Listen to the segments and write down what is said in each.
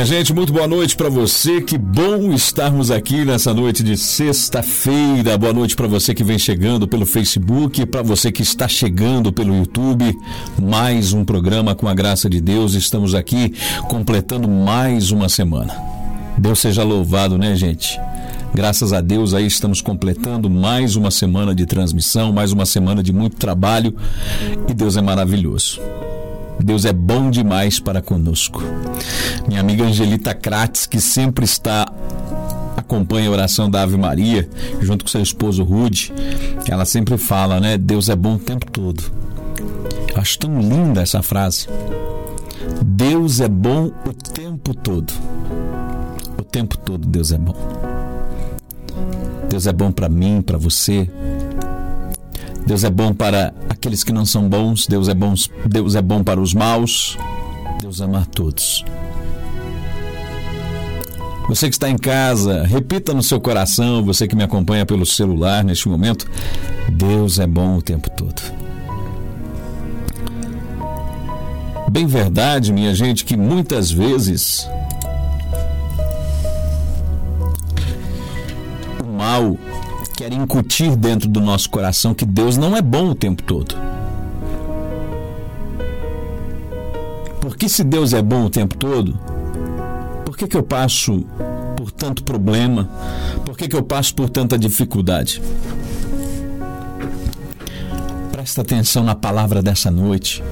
Minha gente, muito boa noite para você. Que bom estarmos aqui nessa noite de sexta-feira. Boa noite para você que vem chegando pelo Facebook, para você que está chegando pelo YouTube. Mais um programa com a graça de Deus. Estamos aqui completando mais uma semana. Deus seja louvado, né, gente? Graças a Deus aí estamos completando mais uma semana de transmissão, mais uma semana de muito trabalho e Deus é maravilhoso. Deus é bom demais para conosco. Minha amiga Angelita Krates, que sempre está acompanha a oração da Ave Maria, junto com seu esposo Rude, ela sempre fala, né? Deus é bom o tempo todo. Acho tão linda essa frase. Deus é bom o tempo todo. O tempo todo Deus é bom. Deus é bom para mim, para você, Deus é bom para aqueles que não são bons, Deus é bom, Deus é bom para os maus. Deus ama a todos. Você que está em casa, repita no seu coração, você que me acompanha pelo celular neste momento, Deus é bom o tempo todo. Bem verdade, minha gente, que muitas vezes o mal quer incutir dentro do nosso coração que Deus não é bom o tempo todo. Porque se Deus é bom o tempo todo, por que, que eu passo por tanto problema? Por que, que eu passo por tanta dificuldade? Presta atenção na palavra dessa noite.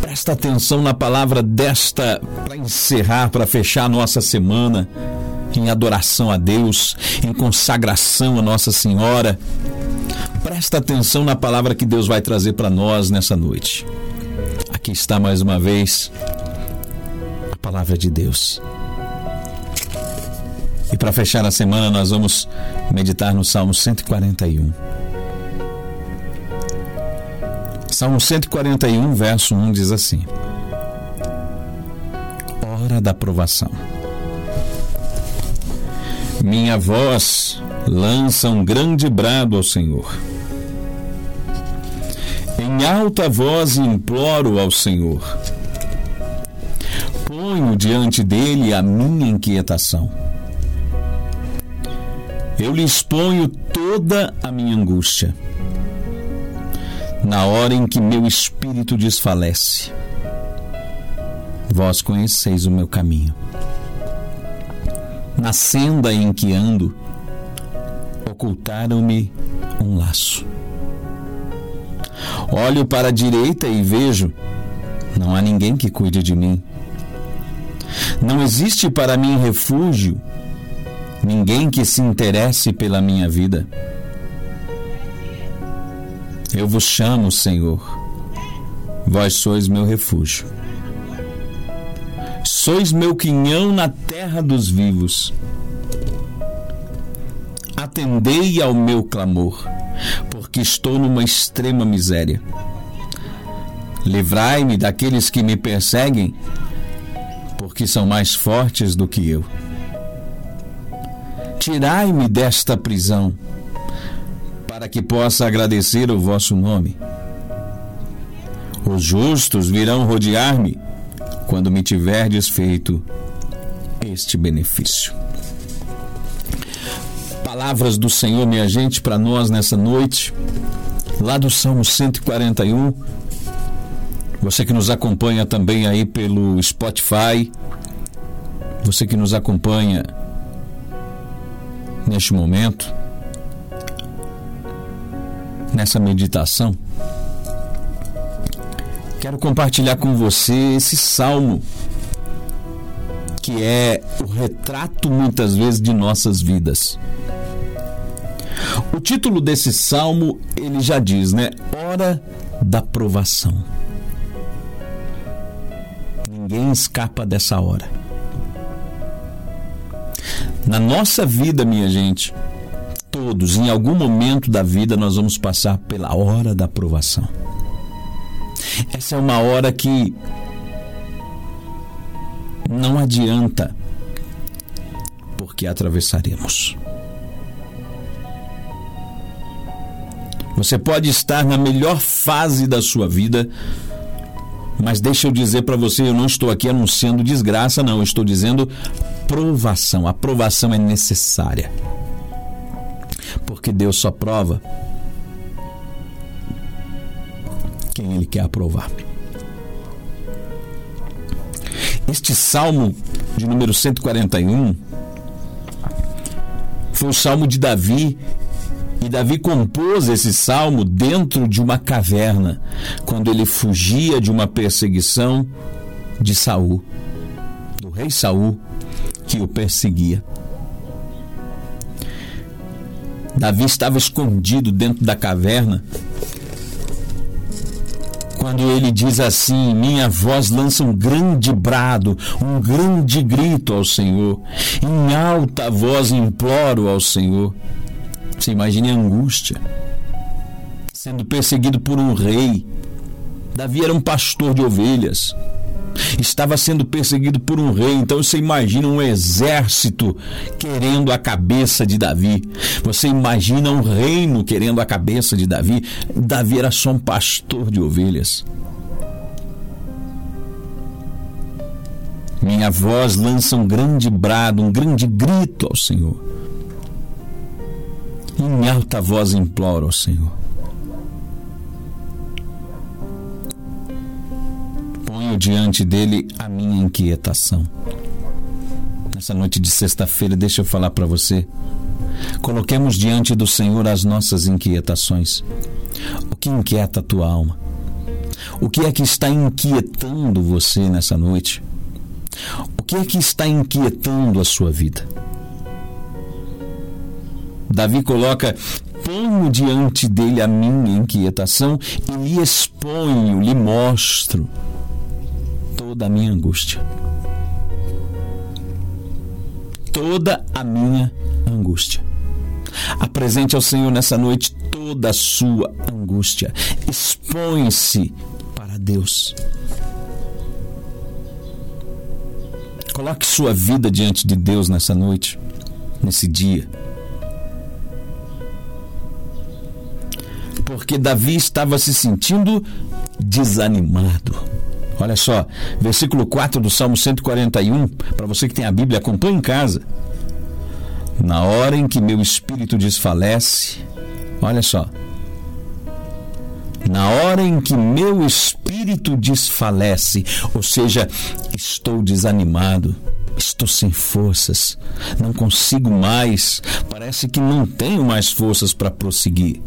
Presta atenção na palavra desta para encerrar, para fechar a nossa semana em adoração a Deus, em consagração a Nossa Senhora. Presta atenção na palavra que Deus vai trazer para nós nessa noite. Aqui está mais uma vez a palavra de Deus. E para fechar a semana, nós vamos meditar no Salmo 141. Salmo 141, verso 1 diz assim: Hora da provação. Minha voz lança um grande brado ao Senhor. Em alta voz imploro ao Senhor. Ponho diante dele a minha inquietação. Eu lhe exponho toda a minha angústia. Na hora em que meu espírito desfalece, vós conheceis o meu caminho na senda em que ando, ocultaram-me um laço. Olho para a direita e vejo, não há ninguém que cuide de mim. Não existe para mim refúgio, ninguém que se interesse pela minha vida. Eu vos chamo, Senhor, vós sois meu refúgio. Sois meu quinhão na terra dos vivos. Atendei ao meu clamor, porque estou numa extrema miséria. Livrai-me daqueles que me perseguem, porque são mais fortes do que eu. Tirai-me desta prisão, para que possa agradecer o vosso nome. Os justos virão rodear-me quando me tiverdes feito este benefício. Palavras do Senhor, minha gente, para nós nessa noite, lá do Salmo 141. Você que nos acompanha também aí pelo Spotify, você que nos acompanha neste momento, nessa meditação, quero compartilhar com você esse salmo que é o retrato muitas vezes de nossas vidas. O título desse salmo, ele já diz, né? Hora da provação. Ninguém escapa dessa hora. Na nossa vida, minha gente, todos, em algum momento da vida, nós vamos passar pela hora da provação. Essa é uma hora que não adianta, porque atravessaremos. Você pode estar na melhor fase da sua vida, Mas deixa eu dizer para você, eu não estou aqui anunciando desgraça, não. Eu estou dizendo provação. A provação é necessária. Porque Deus só prova quem Ele quer aprovar. Este salmo de número 141 foi o salmo de Davi e Davi compôs esse salmo dentro de uma caverna, quando ele fugia de uma perseguição de Saul, do rei Saul, que o perseguia. Davi estava escondido dentro da caverna. Quando ele diz assim: Minha voz lança um grande brado, um grande grito ao Senhor, em alta voz imploro ao Senhor. Você imagine a angústia. Sendo perseguido por um rei. Davi era um pastor de ovelhas. Estava sendo perseguido por um rei, então você imagina um exército querendo a cabeça de Davi. Você imagina um reino querendo a cabeça de Davi. Davi era só um pastor de ovelhas. Minha voz lança um grande brado, um grande grito ao Senhor. Em alta voz imploro ao Senhor. Ponho diante dele a minha inquietação. Nessa noite de sexta-feira, deixa eu falar para você. Coloquemos diante do Senhor as nossas inquietações. O que inquieta a tua alma? O que é que está inquietando você nessa noite? O que é que está inquietando a sua vida? Davi coloca: ponho diante dele a minha inquietação e lhe exponho, lhe mostro toda a minha angústia. Toda a minha angústia. Apresente ao Senhor nessa noite toda a sua angústia. Expõe-se para Deus. Coloque sua vida diante de Deus nessa noite, nesse dia. porque Davi estava se sentindo desanimado. Olha só, versículo 4 do Salmo 141, para você que tem a Bíblia, acompanhe em casa. Na hora em que meu espírito desfalece, olha só. Na hora em que meu espírito desfalece, ou seja, estou desanimado, estou sem forças, não consigo mais, parece que não tenho mais forças para prosseguir.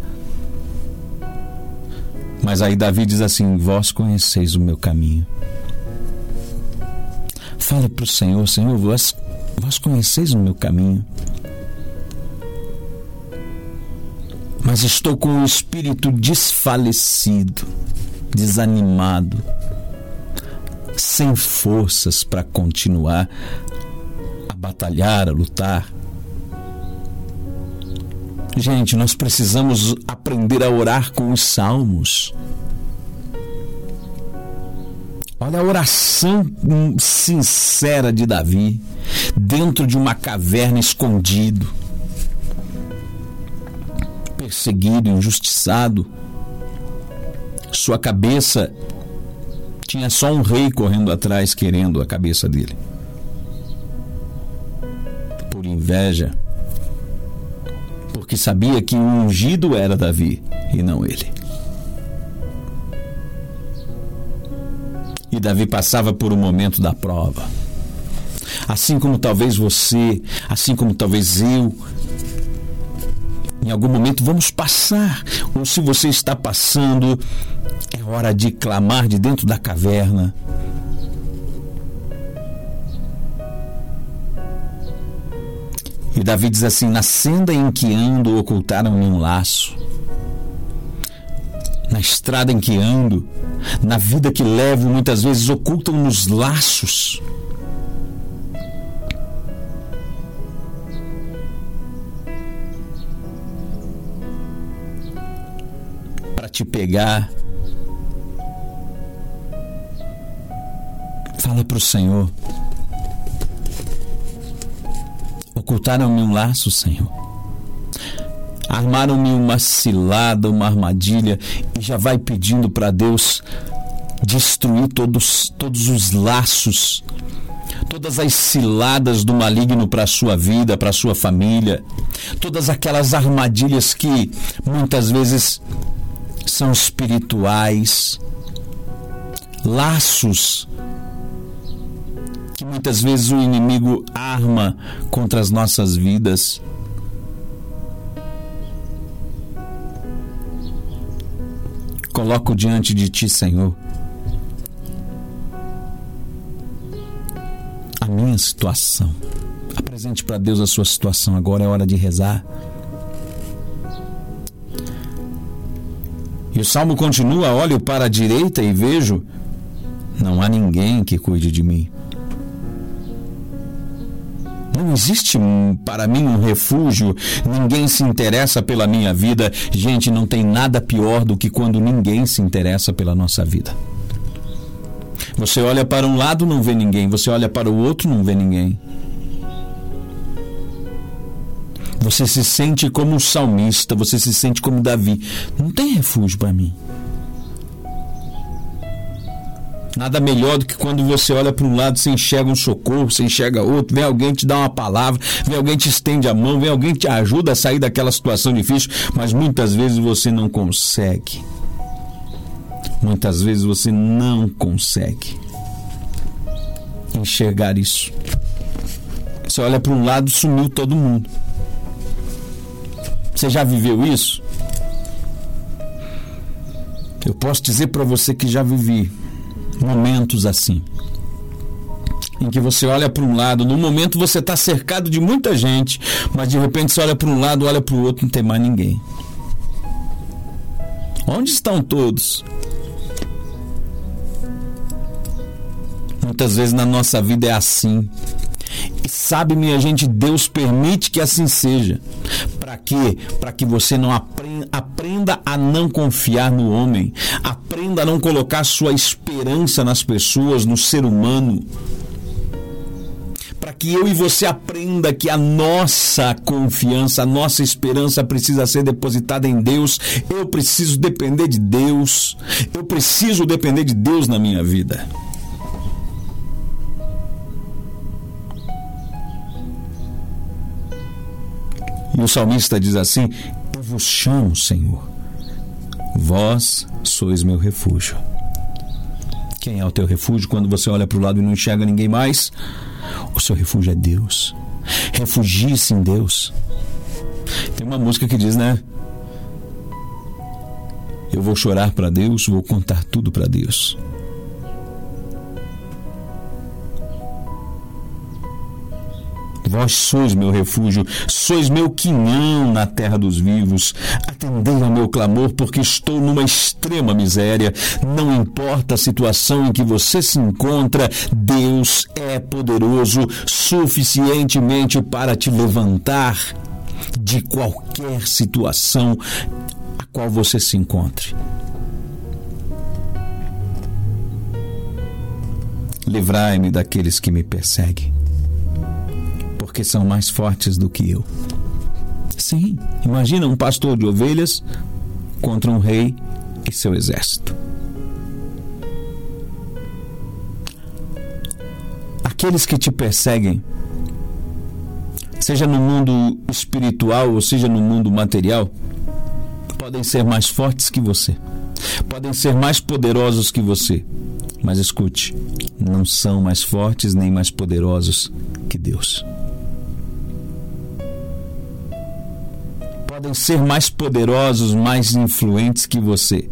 Mas aí Davi diz assim: Vós conheceis o meu caminho. Fale para o Senhor: Senhor, vós, vós conheceis o meu caminho. Mas estou com o espírito desfalecido, desanimado, sem forças para continuar a batalhar, a lutar. Gente, nós precisamos aprender a orar com os salmos. Olha a oração sincera de Davi, dentro de uma caverna escondido, perseguido, injustiçado. Sua cabeça tinha só um rei correndo atrás querendo a cabeça dele. Por inveja, porque sabia que o ungido era Davi e não ele. E Davi passava por um momento da prova. Assim como talvez você, assim como talvez eu, em algum momento vamos passar, ou se você está passando, é hora de clamar de dentro da caverna Davi diz assim: Na senda em que ando, ocultaram-me um laço. Na estrada em que ando, na vida que levo, muitas vezes ocultam nos laços. Para te pegar. Fala para o Senhor. Ocultaram-me um laço, Senhor. Armaram-me uma cilada, uma armadilha, e já vai pedindo para Deus destruir todos, todos os laços, todas as ciladas do maligno para a sua vida, para a sua família, todas aquelas armadilhas que muitas vezes são espirituais, laços muitas vezes o inimigo arma contra as nossas vidas. Coloco diante de Ti, Senhor, a minha situação. Apresente para Deus a sua situação. Agora é hora de rezar. E o salmo continua: olho para a direita e vejo, não há ninguém que cuide de mim. Não existe para mim um refúgio, ninguém se interessa pela minha vida. Gente, não tem nada pior do que quando ninguém se interessa pela nossa vida. Você olha para um lado, não vê ninguém, você olha para o outro, não vê ninguém. Você se sente como um salmista, você se sente como Davi. Não tem refúgio para mim. Nada melhor do que quando você olha para um lado, você enxerga um socorro, você enxerga outro, vem alguém te dá uma palavra, vem alguém te estende a mão, vem alguém te ajuda a sair daquela situação difícil, mas muitas vezes você não consegue. Muitas vezes você não consegue enxergar isso. Você olha para um lado, sumiu todo mundo. Você já viveu isso? Eu posso dizer para você que já vivi momentos assim. Em que você olha para um lado, no momento você está cercado de muita gente, mas de repente você olha para um lado, olha para o outro, não tem mais ninguém. Onde estão todos? Muitas vezes na nossa vida é assim. E sabe, minha gente, Deus permite que assim seja. Para quê? Para que você não aprenda, aprenda a não confiar no homem, aprenda a não colocar sua esperança nas pessoas, no ser humano. Para que eu e você aprenda que a nossa confiança, a nossa esperança precisa ser depositada em Deus. Eu preciso depender de Deus. Eu preciso depender de Deus na minha vida. E o salmista diz assim: Eu vos chamo, Senhor. Vós sois meu refúgio. Quem é o teu refúgio quando você olha para o lado e não enxerga ninguém mais? O seu refúgio é Deus. Refugie-se em Deus. Tem uma música que diz, né? Eu vou chorar para Deus, vou contar tudo para Deus. Vós sois meu refúgio, sois meu quinhão na terra dos vivos. Atendei ao meu clamor, porque estou numa extrema miséria. Não importa a situação em que você se encontra, Deus é poderoso suficientemente para te levantar de qualquer situação a qual você se encontre. Livrai-me daqueles que me perseguem porque são mais fortes do que eu. Sim, imagina um pastor de ovelhas contra um rei e seu exército. Aqueles que te perseguem, seja no mundo espiritual ou seja no mundo material, podem ser mais fortes que você, podem ser mais poderosos que você, mas escute, não são mais fortes nem mais poderosos que Deus. Podem ser mais poderosos, mais influentes que você,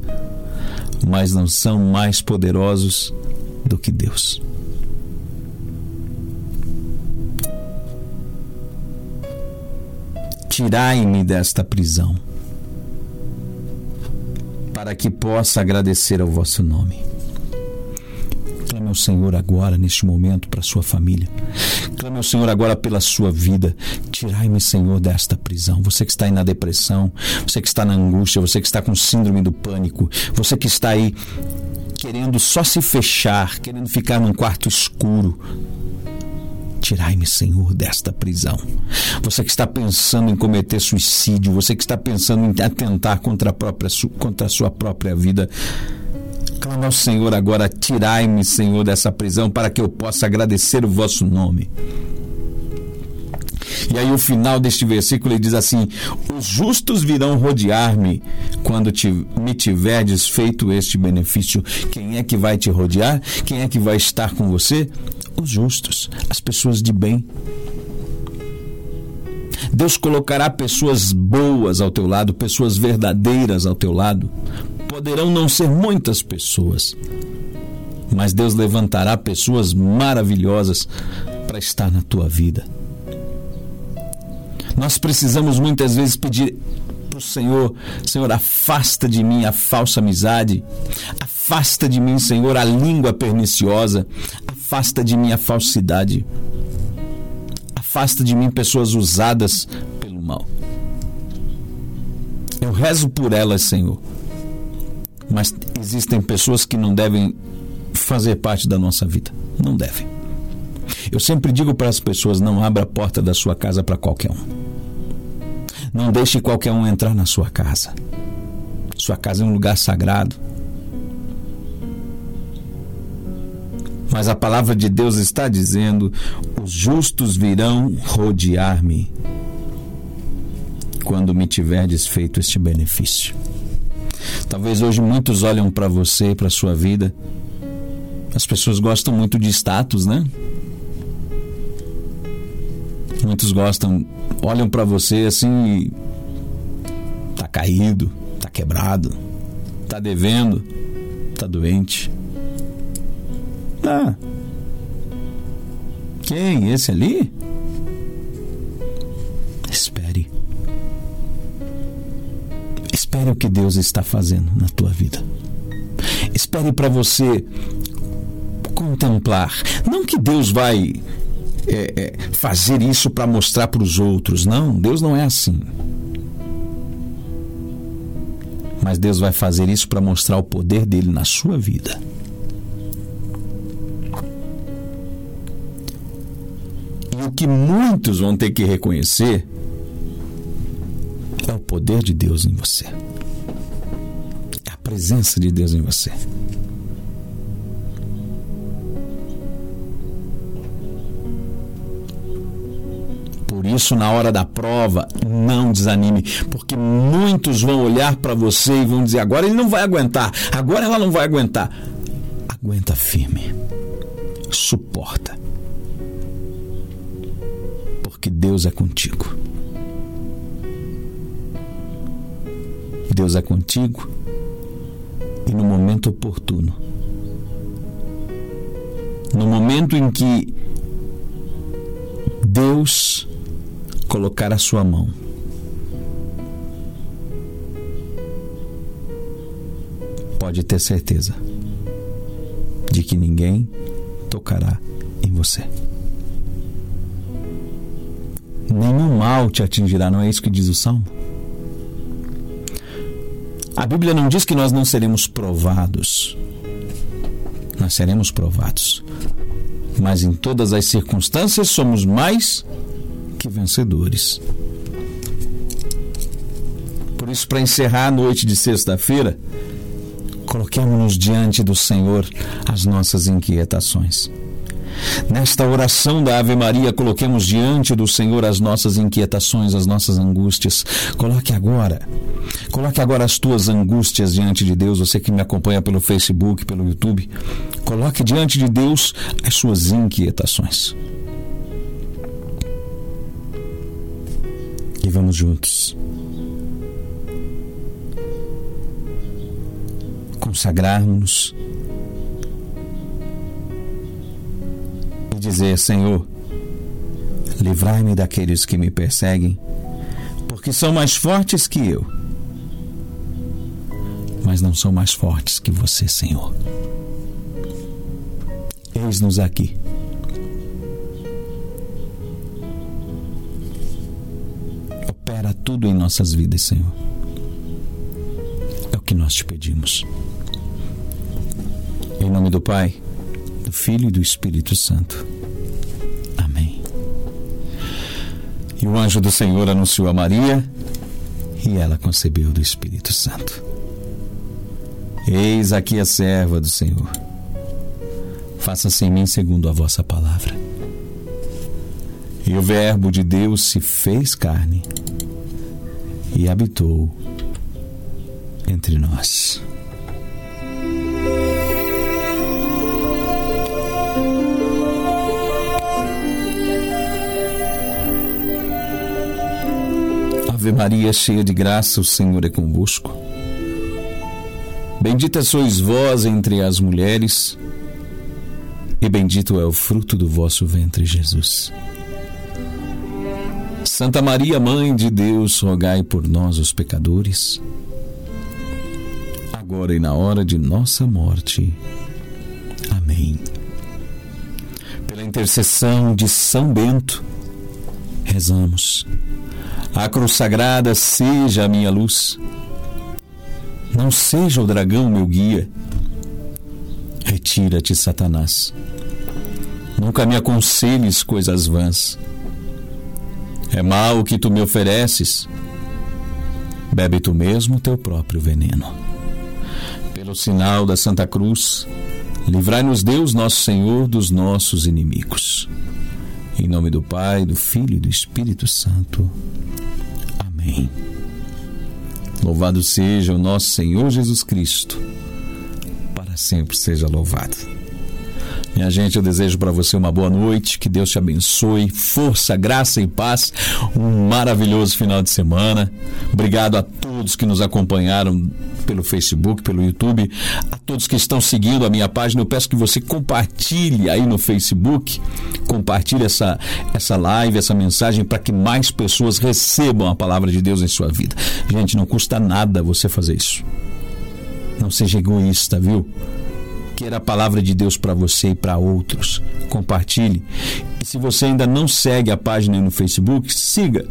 mas não são mais poderosos do que Deus. Tirai-me desta prisão, para que possa agradecer ao vosso nome. Clame ao Senhor agora, neste momento, para sua família. Clame ao Senhor agora pela sua vida. Tirai-me, Senhor, desta prisão. Você que está aí na depressão, você que está na angústia, você que está com síndrome do pânico, você que está aí querendo só se fechar, querendo ficar num quarto escuro. Tirai-me, Senhor, desta prisão. Você que está pensando em cometer suicídio, você que está pensando em atentar contra a, própria, contra a sua própria vida, Clama ao Senhor agora, tirai-me, Senhor, dessa prisão para que eu possa agradecer o vosso nome. E aí o final deste versículo ele diz assim: Os justos virão rodear-me quando te, me tiverdes feito este benefício. Quem é que vai te rodear? Quem é que vai estar com você? Os justos, as pessoas de bem. Deus colocará pessoas boas ao teu lado, pessoas verdadeiras ao teu lado. Poderão não ser muitas pessoas, mas Deus levantará pessoas maravilhosas para estar na tua vida. Nós precisamos muitas vezes pedir para o Senhor: Senhor, afasta de mim a falsa amizade, afasta de mim, Senhor, a língua perniciosa, afasta de mim a falsidade, afasta de mim pessoas usadas pelo mal. Eu rezo por elas, Senhor, mas existem pessoas que não devem fazer parte da nossa vida. Não devem. Eu sempre digo para as pessoas: não abra a porta da sua casa para qualquer um. Não deixe qualquer um entrar na sua casa. Sua casa é um lugar sagrado. Mas a palavra de Deus está dizendo: os justos virão rodear-me quando me tiverdes feito este benefício. Talvez hoje muitos olham para você para sua vida. As pessoas gostam muito de status, né? Muitos gostam, olham para você assim tá caído, tá quebrado, tá devendo, tá doente. Tá. Quem? Esse ali? Espere o que Deus está fazendo na tua vida. Espere para você contemplar. Não que Deus vai é, é, fazer isso para mostrar para os outros. Não, Deus não é assim. Mas Deus vai fazer isso para mostrar o poder dele na sua vida. E o que muitos vão ter que reconhecer poder de Deus em você. É a presença de Deus em você. Por isso, na hora da prova, não desanime, porque muitos vão olhar para você e vão dizer: agora ele não vai aguentar, agora ela não vai aguentar. Aguenta firme, suporta, porque Deus é contigo. Deus é contigo e no momento oportuno. No momento em que Deus colocar a sua mão. Pode ter certeza de que ninguém tocará em você. Nenhum mal te atingirá, não é isso que diz o salmo? A Bíblia não diz que nós não seremos provados. Nós seremos provados. Mas em todas as circunstâncias somos mais que vencedores. Por isso, para encerrar a noite de sexta-feira, coloquemos-nos diante do Senhor as nossas inquietações. Nesta oração da Ave Maria, coloquemos diante do Senhor as nossas inquietações, as nossas angústias. Coloque agora, coloque agora as tuas angústias diante de Deus, você que me acompanha pelo Facebook, pelo YouTube. Coloque diante de Deus as suas inquietações. e vamos juntos. Consagrarmos e dizer: Senhor, livrai-me daqueles que me perseguem, porque são mais fortes que eu, mas não são mais fortes que você, Senhor. Eis-nos aqui tudo em nossas vidas, Senhor. É o que nós te pedimos. Em nome do Pai, do Filho e do Espírito Santo. Amém. E o anjo do Senhor anunciou a Maria e ela concebeu do Espírito Santo. Eis aqui a serva do Senhor. Faça-se em mim segundo a vossa palavra. E o Verbo de Deus se fez carne e habitou entre nós. Ave Maria, cheia de graça, o Senhor é convosco. Bendita sois vós entre as mulheres, e bendito é o fruto do vosso ventre, Jesus. Santa Maria, Mãe de Deus, rogai por nós, os pecadores, agora e na hora de nossa morte. Amém. Pela intercessão de São Bento, rezamos. A cruz sagrada seja a minha luz. Não seja o dragão meu guia. Retira-te, Satanás. Nunca me aconselhes coisas vãs. É mal o que tu me ofereces. Bebe tu mesmo teu próprio veneno. Pelo sinal da Santa Cruz, livrai-nos Deus, nosso Senhor, dos nossos inimigos. Em nome do Pai, do Filho e do Espírito Santo. Amém. Louvado seja o nosso Senhor Jesus Cristo. Para sempre seja louvado. Minha gente, eu desejo para você uma boa noite, que Deus te abençoe, força, graça e paz, um maravilhoso final de semana. Obrigado a todos que nos acompanharam pelo Facebook, pelo YouTube, a todos que estão seguindo a minha página. Eu peço que você compartilhe aí no Facebook, compartilhe essa, essa live, essa mensagem para que mais pessoas recebam a palavra de Deus em sua vida. Gente, não custa nada você fazer isso. Não seja egoísta, viu? Queira a palavra de Deus para você e para outros. Compartilhe. E se você ainda não segue a página no Facebook, siga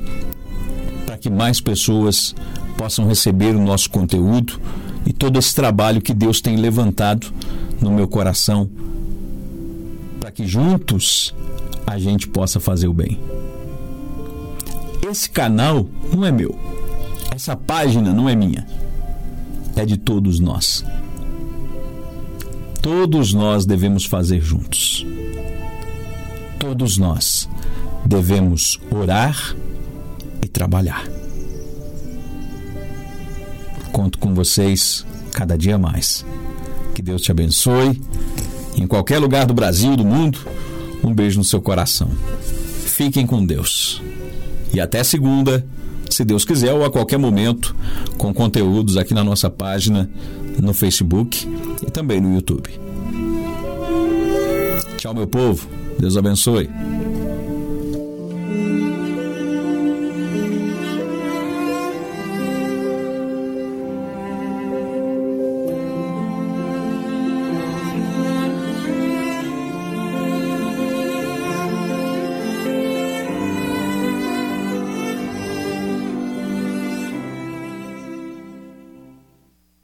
que mais pessoas possam receber o nosso conteúdo e todo esse trabalho que Deus tem levantado no meu coração para que juntos a gente possa fazer o bem. Esse canal não é meu. Essa página não é minha. É de todos nós todos nós devemos fazer juntos. Todos nós devemos orar trabalhar. Conto com vocês cada dia mais. Que Deus te abençoe. Em qualquer lugar do Brasil, do mundo, um beijo no seu coração. Fiquem com Deus. E até segunda, se Deus quiser, ou a qualquer momento, com conteúdos aqui na nossa página no Facebook e também no YouTube. Tchau, meu povo. Deus abençoe.